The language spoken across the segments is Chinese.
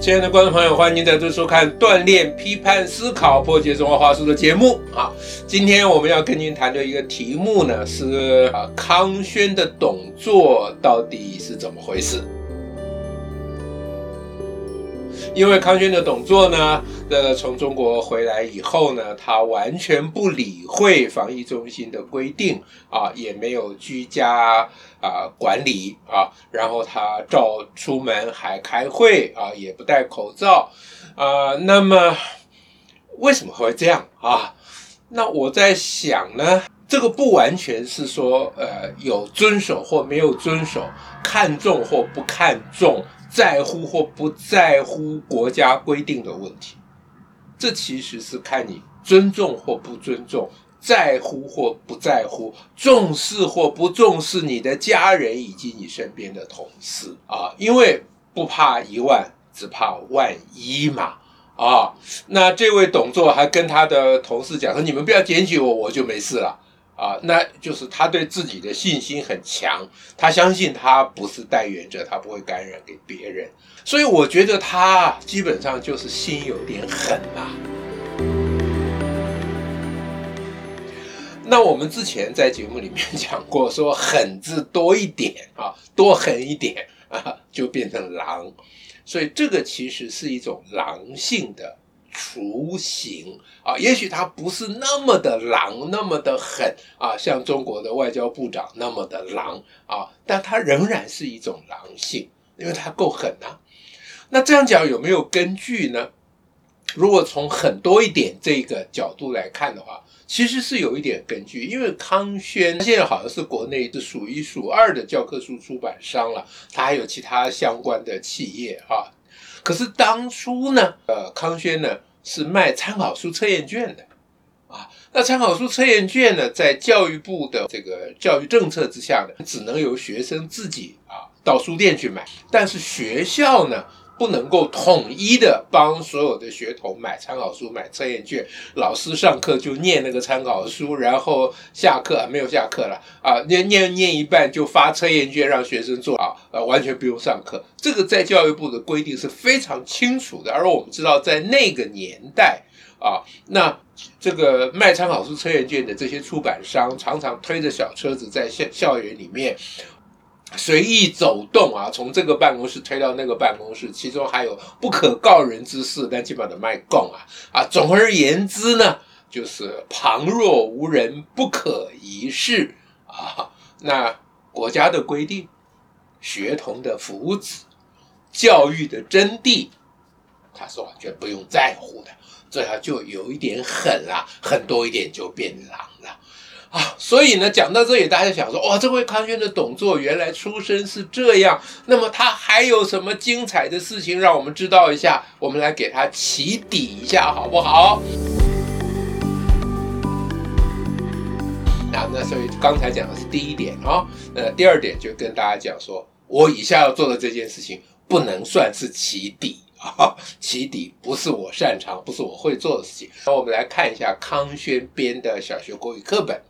亲爱的观众朋友，欢迎您再度收看《锻炼批判思考，破解中华话术》的节目啊！今天我们要跟您谈的一个题目呢，是啊，康轩的董座到底是怎么回事？因为康轩的董座呢，这个从中国回来以后呢，他完全不理会防疫中心的规定啊，也没有居家啊管理啊，然后他照出门还开会啊，也不戴口罩啊。那么为什么会这样啊？那我在想呢，这个不完全是说呃有遵守或没有遵守，看重或不看重。在乎或不在乎国家规定的问题，这其实是看你尊重或不尊重，在乎或不在乎，重视或不重视你的家人以及你身边的同事啊，因为不怕一万，只怕万一嘛啊。那这位董座还跟他的同事讲说：“你们不要检举我，我就没事了。”啊，那就是他对自己的信心很强，他相信他不是带源者，他不会感染给别人，所以我觉得他基本上就是心有点狠啊。那我们之前在节目里面讲过，说狠字多一点啊，多狠一点啊，就变成狼，所以这个其实是一种狼性的。雏形啊，也许他不是那么的狼，那么的狠啊，像中国的外交部长那么的狼啊，但他仍然是一种狼性，因为他够狠啊。那这样讲有没有根据呢？如果从狠多一点这个角度来看的话，其实是有一点根据，因为康轩现在好像是国内是数一数二的教科书出版商了，他还有其他相关的企业啊。可是当初呢，呃，康轩呢？是卖参考书测验卷的，啊，那参考书测验卷呢，在教育部的这个教育政策之下呢，只能由学生自己啊到书店去买，但是学校呢不能够统一的帮所有的学童买参考书、买测验卷，老师上课就念那个参考书，然后下课没有下课了啊，念念念一半就发测验卷让学生做啊，呃，完全不用上课。这个在教育部的规定是非常清楚的，而我们知道，在那个年代啊，那这个卖参考书、测验卷的这些出版商，常常推着小车子在校校园里面随意走动啊，从这个办公室推到那个办公室，其中还有不可告人之事，但基本上的卖供啊啊。总而言之呢，就是旁若无人，不可一世啊。那国家的规定，学童的福祉。教育的真谛，他是完全不用在乎的，这下就有一点狠了，狠多一点就变狼了啊！所以呢，讲到这里，大家想说，哇，这位康轩的董座原来出身是这样，那么他还有什么精彩的事情让我们知道一下？我们来给他起底一下，好不好？啊，那所以刚才讲的是第一点啊，呃，第二点就跟大家讲说，我以下要做的这件事情。不能算是起底啊，起底不是我擅长，不是我会做的事情。那我们来看一下康轩编的小学国语课本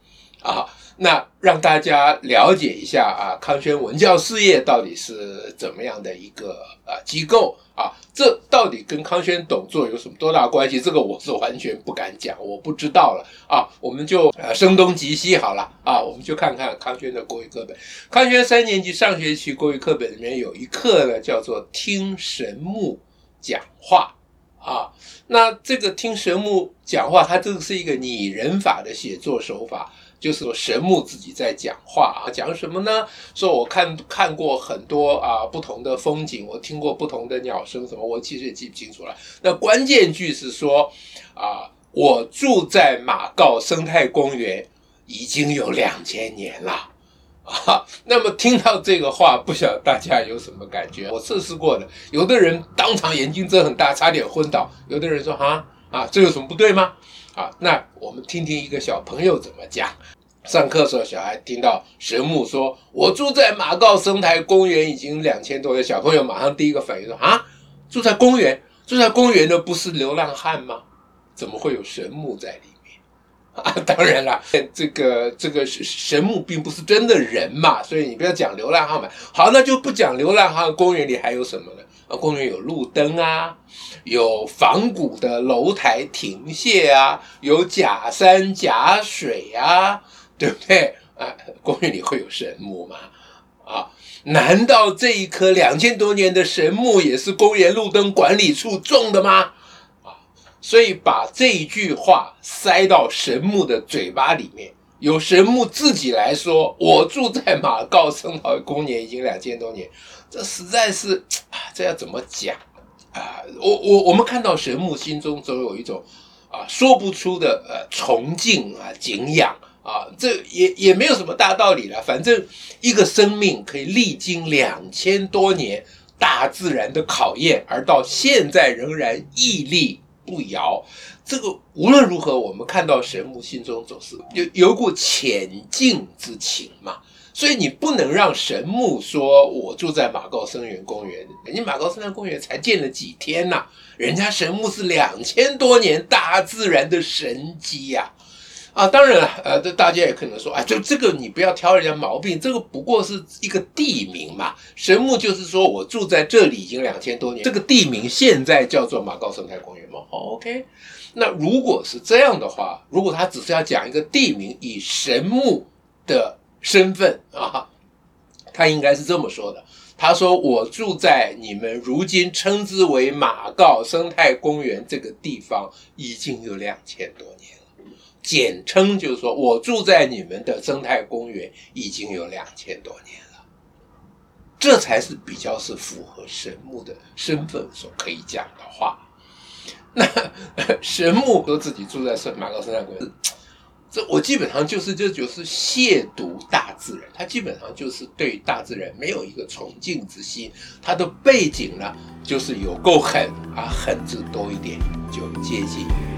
啊，那让大家了解一下啊，康轩文教事业到底是怎么样的一个啊机构。啊，这到底跟康轩董座有什么多大关系？这个我是完全不敢讲，我不知道了啊。我们就呃声东击西好了啊，我们就看看康轩的国语课本。康轩三年级上学期国语课本里面有一课呢，叫做听神木讲话啊。那这个听神木讲话，它这个是一个拟人法的写作手法。就是神木自己在讲话啊，讲什么呢？说我看看过很多啊不同的风景，我听过不同的鸟声，什么我其实也记不清楚了。那关键句是说啊，我住在马告生态公园已经有两千年了 啊。那么听到这个话，不晓得大家有什么感觉？我测试过的，有的人当场眼睛睁很大，差点昏倒；有的人说啊啊，这有什么不对吗？啊，那我们听听一个小朋友怎么讲。上课时候，小孩听到神木说：“我住在马告生态公园已经两千多年。”小朋友马上第一个反应说：“啊，住在公园，住在公园的不是流浪汉吗？怎么会有神木在里面？”啊，当然了，这个这个神神木并不是真的人嘛，所以你不要讲流浪汉嘛。好，那就不讲流浪汉。公园里还有什么呢？啊，公园有路灯啊，有仿古的楼台亭榭啊，有假山假水啊，对不对？啊，公园里会有神木吗？啊，难道这一棵两千多年的神木也是公园路灯管理处种的吗？所以把这一句话塞到神木的嘴巴里面，由神木自己来说：“我住在马告生态公园已经两千多年。”这实在是，这要怎么讲啊？我我我们看到神木，心中总有一种啊说不出的呃崇敬啊敬仰啊，这也也没有什么大道理了。反正一个生命可以历经两千多年大自然的考验，而到现在仍然屹立。不摇，这个无论如何，我们看到神木心中总是有有股前进之情嘛，所以你不能让神木说：“我住在马告生源公园，人家马告森源公园才建了几天呐、人家神木是两千多年大自然的神机呀！”，啊当然了，呃，这大家也可能说，啊，就这个你不要挑人家毛病，这个不过是一个地名嘛。神木就是说我住在这里已经两千多年，这个地名现在叫做马告生态公园嘛。OK，那如果是这样的话，如果他只是要讲一个地名，以神木的身份啊，他应该是这么说的。他说我住在你们如今称之为马告生态公园这个地方已经有两千多年。简称就是说，我住在你们的生态公园已经有两千多年了，这才是比较是符合神木的身份所可以讲的话。那 神木都自己住在圣马告生态公园，这我基本上就是这就是亵渎大自然，他基本上就是对大自然没有一个崇敬之心。他的背景呢，就是有够狠啊，狠字多一点就接近于。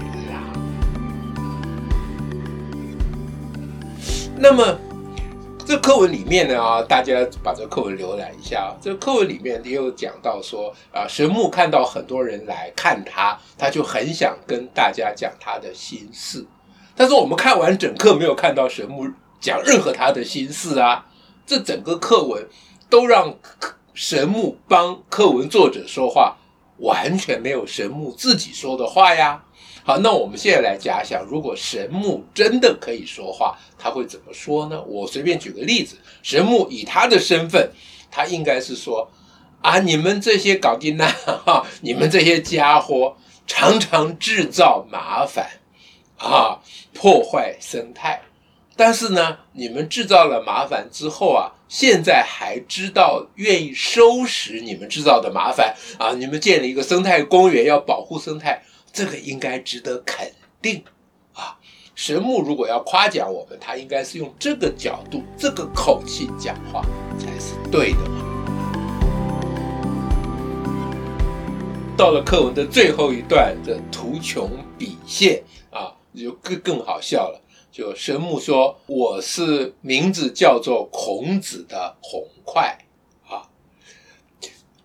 那么，这课文里面呢啊，大家把这课文浏览一下。这课文里面也有讲到说啊，神木看到很多人来看他，他就很想跟大家讲他的心事。但是我们看完整课，没有看到神木讲任何他的心事啊。这整个课文都让神木帮课文作者说话，完全没有神木自己说的话呀。好，那我们现在来假想，如果神木真的可以说话，他会怎么说呢？我随便举个例子，神木以他的身份，他应该是说：啊，你们这些搞定那哈，你们这些家伙常常制造麻烦，啊，破坏生态。但是呢，你们制造了麻烦之后啊，现在还知道愿意收拾你们制造的麻烦啊，你们建了一个生态公园，要保护生态。这个应该值得肯定啊！神木如果要夸奖我们，他应该是用这个角度、这个口气讲话才是对的。到了课文的最后一段的图穷匕现啊，就更更好笑了。就神木说：“我是名字叫做孔子的红块。”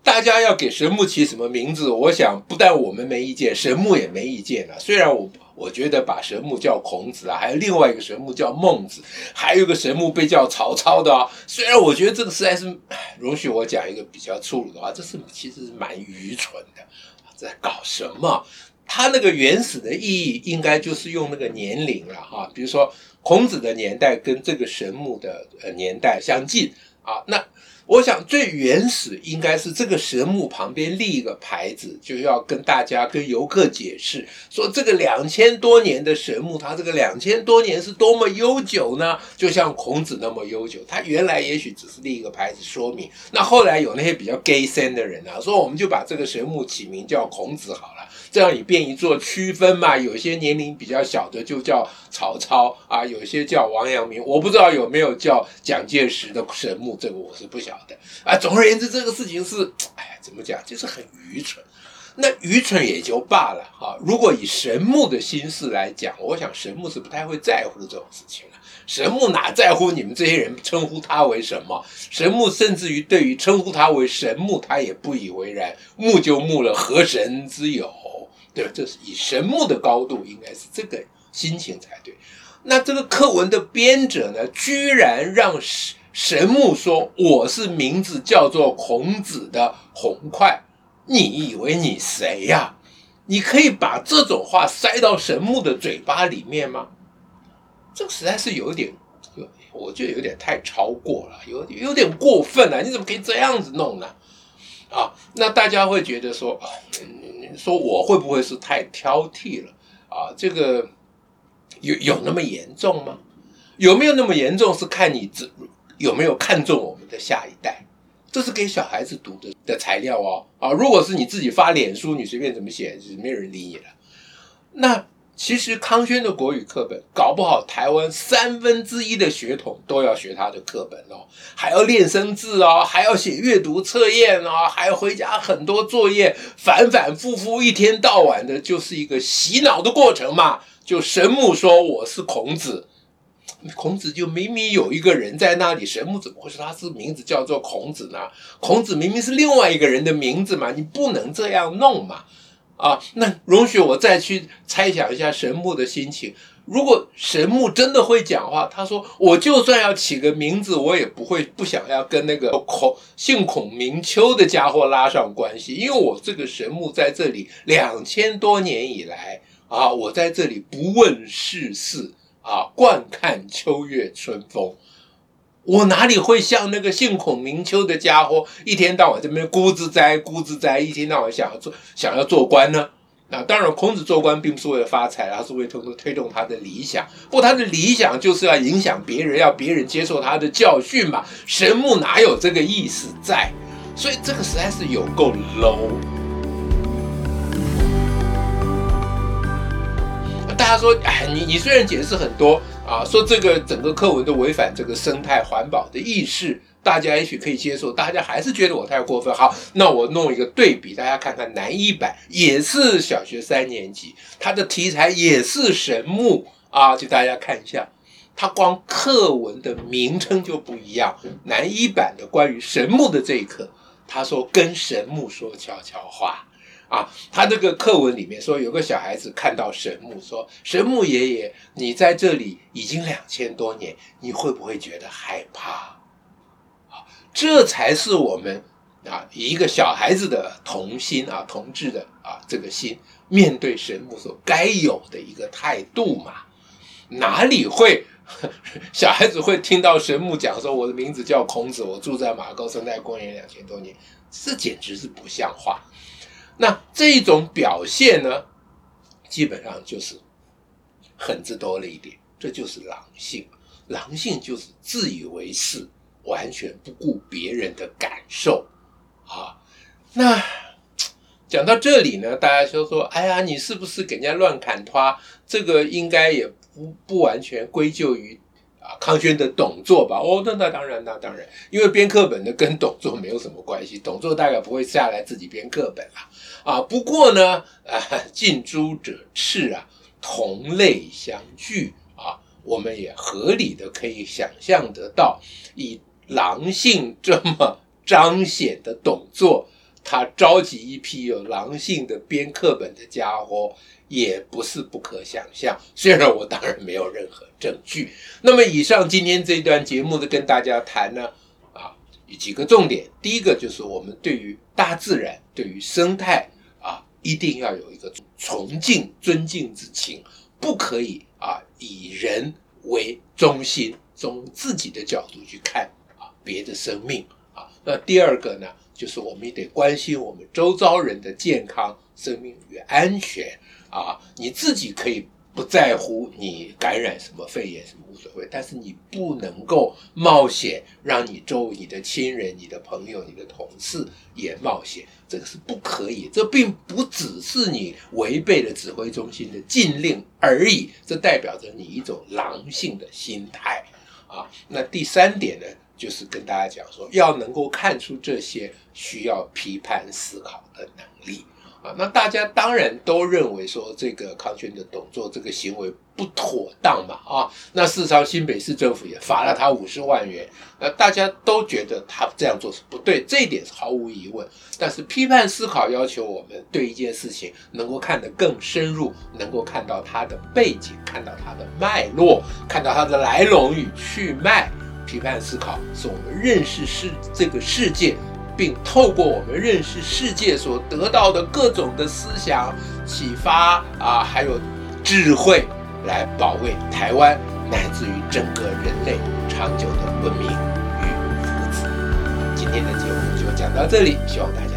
大家要给神木起什么名字？我想不但我们没意见，神木也没意见了。虽然我我觉得把神木叫孔子啊，还有另外一个神木叫孟子，还有一个神木被叫曹操的啊。虽然我觉得这个实在是，容许我讲一个比较粗鲁的话，这是其实是蛮愚蠢的，在搞什么？他那个原始的意义应该就是用那个年龄了哈，比如说孔子的年代跟这个神木的呃年代相近啊，那。我想最原始应该是这个神木旁边立一个牌子，就要跟大家、跟游客解释说，这个两千多年的神木，它这个两千多年是多么悠久呢？就像孔子那么悠久。他原来也许只是立一个牌子说明，那后来有那些比较 gay 森的人啊，说我们就把这个神木起名叫孔子好了。这样以便于做区分嘛，有些年龄比较小的就叫曹操啊，有些叫王阳明，我不知道有没有叫蒋介石的神木，这个我是不晓得啊。总而言之，这个事情是，哎呀，怎么讲，就是很愚蠢。那愚蠢也就罢了哈。如果以神木的心思来讲，我想神木是不太会在乎这种事情了。神木哪在乎你们这些人称呼他为什么？神木甚至于对于称呼他为神木，他也不以为然。木就木了，何神之有？对，这是以神木的高度，应该是这个心情才对。那这个课文的编者呢，居然让神神木说我是名字叫做孔子的红快，你以为你谁呀、你可以把这种话塞到神木的嘴巴里面吗？这个实在是有点，我觉得有点太超过了，有有点过分了。你怎么可以这样子弄呢？啊，那大家会觉得说，说我会不会是太挑剔了？啊，这个有有那么严重吗？有没有那么严重？是看你这有没有看中我们的下一代。这是给小孩子读的的材料哦。啊，如果是你自己发脸书，你随便怎么写，是没有人理你了。那。其实康轩的国语课本，搞不好台湾三分之一的学童都要学他的课本哦，还要练生字哦，还要写阅读测验哦，还要回家很多作业，反反复复，一天到晚的，就是一个洗脑的过程嘛。就神木说我是孔子，孔子就明明有一个人在那里，神木怎么会说他是名字叫做孔子呢？孔子明明是另外一个人的名字嘛，你不能这样弄嘛。啊，那容许我再去猜想一下神木的心情。如果神木真的会讲话，他说：“我就算要起个名字，我也不会不想要跟那个孔姓孔名丘的家伙拉上关系，因为我这个神木在这里两千多年以来啊，我在这里不问世事啊，惯看秋月春风。”我哪里会像那个姓孔名丘的家伙，一天到晚这边咕吱哉咕吱哉，一天到晚想要做想要做官呢？那，当然，孔子做官并不是为了发财，而是为了推动推动他的理想。不过他的理想就是要影响别人，要别人接受他的教训嘛。神木哪有这个意思在？所以这个实在是有够 low。大家说，哎，你你虽然解释很多。啊，说这个整个课文都违反这个生态环保的意识，大家也许可以接受，大家还是觉得我太过分。好，那我弄一个对比，大家看看南一版也是小学三年级，它的题材也是神木啊，就大家看一下，它光课文的名称就不一样。南一版的关于神木的这一课，他说跟神木说悄悄话。啊，他这个课文里面说，有个小孩子看到神木说：“神木爷爷，你在这里已经两千多年，你会不会觉得害怕？”啊，这才是我们啊一个小孩子的童心啊，童稚的啊这个心，面对神木所该有的一个态度嘛。哪里会 小孩子会听到神木讲说：“我的名字叫孔子，我住在马高生态公园两千多年。”这简直是不像话。那这种表现呢，基本上就是狠字多了一点，这就是狼性。狼性就是自以为是，完全不顾别人的感受啊。那讲到这里呢，大家就说：“哎呀，你是不是给人家乱砍拖？这个应该也不不完全归咎于。”啊，康轩的董作吧？哦，那那当然，那当然，因为编课本的跟董作没有什么关系，董作大概不会下来自己编课本啦。啊，不过呢，啊，近朱者赤啊，同类相聚啊，我们也合理的可以想象得到，以狼性这么彰显的董作，他召集一批有狼性的编课本的家伙。也不是不可想象，虽然我当然没有任何证据。那么以上今天这一段节目的跟大家谈呢，啊，几个重点。第一个就是我们对于大自然、对于生态啊，一定要有一个崇敬、尊敬之情，不可以啊以人为中心，从自己的角度去看啊别的生命啊。那第二个呢，就是我们也得关心我们周遭人的健康、生命与安全。啊，你自己可以不在乎你感染什么肺炎什么无所谓，但是你不能够冒险让你周围你的亲人、你的朋友、你的同事也冒险，这个是不可以。这并不只是你违背了指挥中心的禁令而已，这代表着你一种狼性的心态啊。那第三点呢，就是跟大家讲说，要能够看出这些，需要批判思考的能力。啊，那大家当然都认为说这个康轩的董座这个行为不妥当嘛啊，那事实上新北市政府也罚了他五十万元，那大家都觉得他这样做是不对，这一点是毫无疑问。但是批判思考要求我们对一件事情能够看得更深入，能够看到它的背景，看到它的脉络，看到它的来龙与去脉。批判思考是我们认识世这个世界。并透过我们认识世界所得到的各种的思想启发啊，还有智慧，来保卫台湾乃至于整个人类长久的文明与福祉。今天的节目就讲到这里，希望大家。